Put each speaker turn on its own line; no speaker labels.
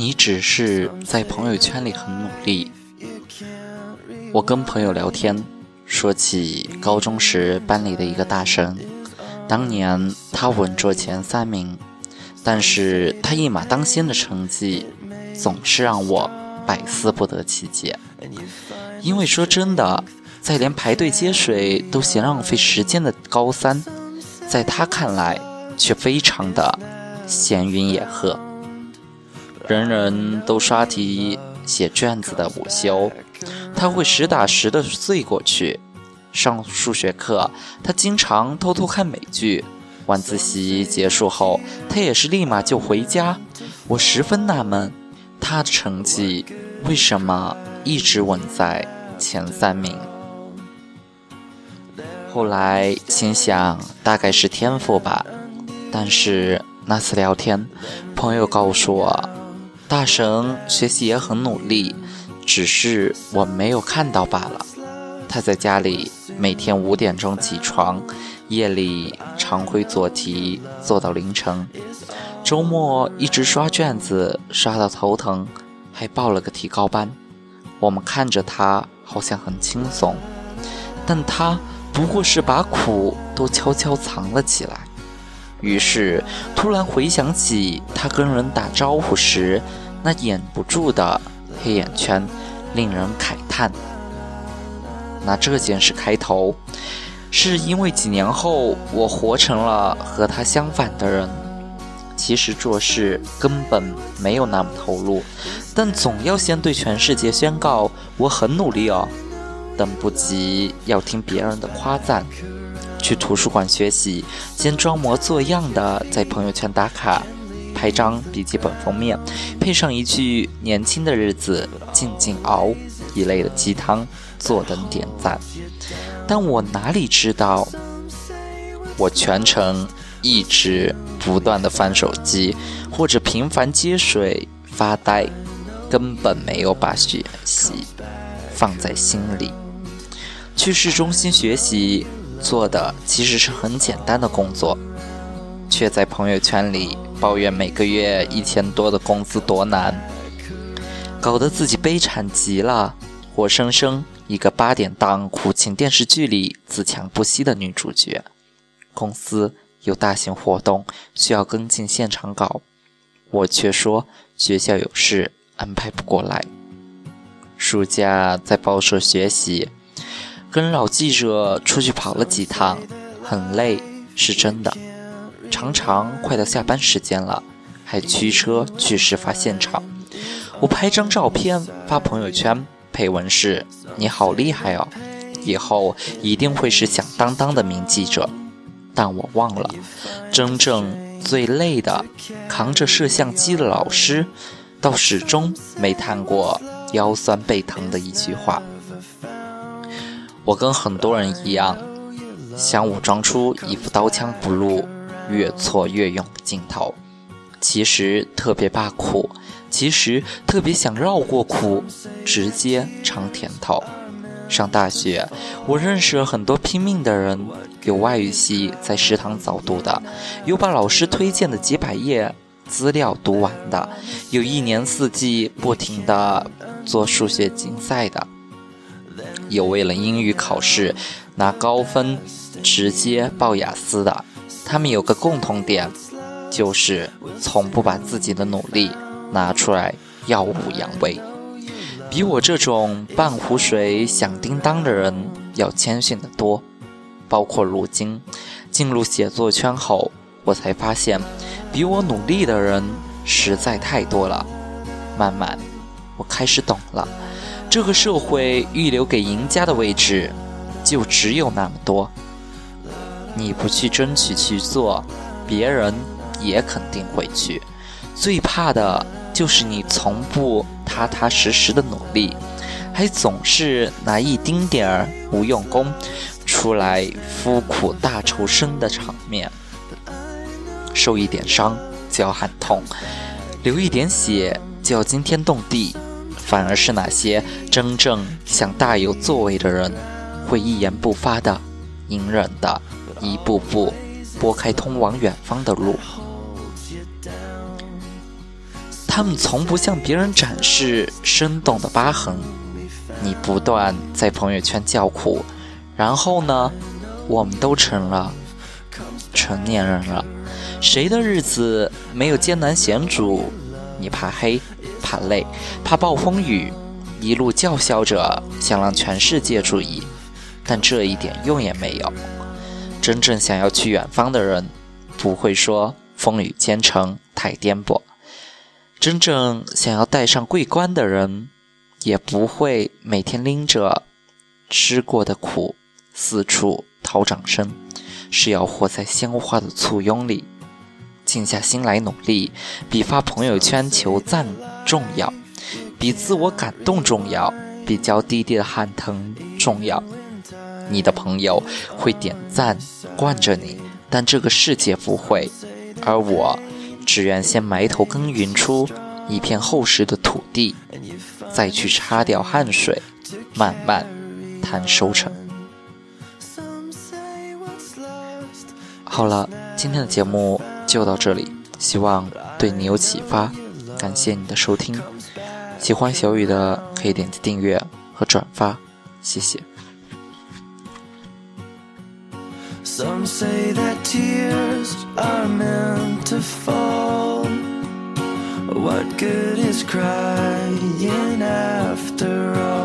你只是在朋友圈里很努力。我跟朋友聊天，说起高中时班里的一个大神，当年他稳坐前三名，但是他一马当先的成绩，总是让我百思不得其解。因为说真的，在连排队接水都嫌浪费时间的高三，在他看来却非常的闲云野鹤。人人都刷题写卷子的午休，他会实打实的睡过去；上数学课，他经常偷偷看美剧；晚自习结束后，他也是立马就回家。我十分纳闷，他的成绩为什么一直稳在前三名？后来心想，大概是天赋吧。但是那次聊天，朋友告诉我。大神学习也很努力，只是我没有看到罢了。他在家里每天五点钟起床，夜里常会做题做到凌晨，周末一直刷卷子刷到头疼，还报了个提高班。我们看着他好像很轻松，但他不过是把苦都悄悄藏了起来。于是，突然回想起他跟人打招呼时那掩不住的黑眼圈，令人慨叹。拿这件事开头，是因为几年后我活成了和他相反的人。其实做事根本没有那么投入，但总要先对全世界宣告我很努力哦，等不及要听别人的夸赞。去图书馆学习，先装模作样的在朋友圈打卡，拍张笔记本封面，配上一句“年轻的日子静静熬”一类的鸡汤，坐等点赞。但我哪里知道，我全程一直不断的翻手机，或者频繁接水发呆，根本没有把学习放在心里。去市中心学习。做的其实是很简单的工作，却在朋友圈里抱怨每个月一千多的工资多难，搞得自己悲惨极了，活生生一个八点档苦情电视剧里自强不息的女主角。公司有大型活动需要跟进现场稿，我却说学校有事安排不过来。暑假在报社学习。跟老记者出去跑了几趟，很累，是真的。常常快到下班时间了，还驱车去事发现场。我拍张照片发朋友圈，配文是：“你好厉害哦，以后一定会是响当当的名记者。”但我忘了，真正最累的，扛着摄像机的老师，倒始终没谈过腰酸背疼的一句话。我跟很多人一样，想武装出一副刀枪不入、越挫越勇的劲头。其实特别怕苦，其实特别想绕过苦，直接尝甜头。上大学，我认识了很多拼命的人，有外语系在食堂早读的，有把老师推荐的几百页资料读完的，有一年四季不停的做数学竞赛的。有为了英语考试拿高分直接报雅思的，他们有个共同点，就是从不把自己的努力拿出来耀武扬威。比我这种半壶水响叮当的人要谦逊得多。包括如今进入写作圈后，我才发现，比我努力的人实在太多了。慢慢，我开始懂了。这个社会预留给赢家的位置，就只有那么多。你不去争取去做，别人也肯定会去。最怕的就是你从不踏踏实实的努力，还总是拿一丁点儿不用功出来夫苦大仇深的场面，受一点伤就要喊痛，流一点血就要惊天动地。反而是那些真正想大有作为的人，会一言不发的、隐忍的，一步步拨开通往远方的路。他们从不向别人展示生动的疤痕。你不断在朋友圈叫苦，然后呢，我们都成了成年人了。谁的日子没有艰难险阻？你怕黑，怕累，怕暴风雨，一路叫嚣着想让全世界注意，但这一点用也没有。真正想要去远方的人，不会说风雨兼程太颠簸；真正想要戴上桂冠的人，也不会每天拎着吃过的苦四处讨掌声，是要活在鲜花的簇拥里。静下心来努力，比发朋友圈求赞重要，比自我感动重要，比娇滴滴的喊疼重要。你的朋友会点赞惯着你，但这个世界不会。而我，只愿先埋头耕耘出一片厚实的土地，再去擦掉汗水，慢慢谈收成。好了，今天的节目。就到这里，希望对你有启发。感谢你的收听，喜欢小雨的可以点击订阅和转发，谢谢。What good is crying out?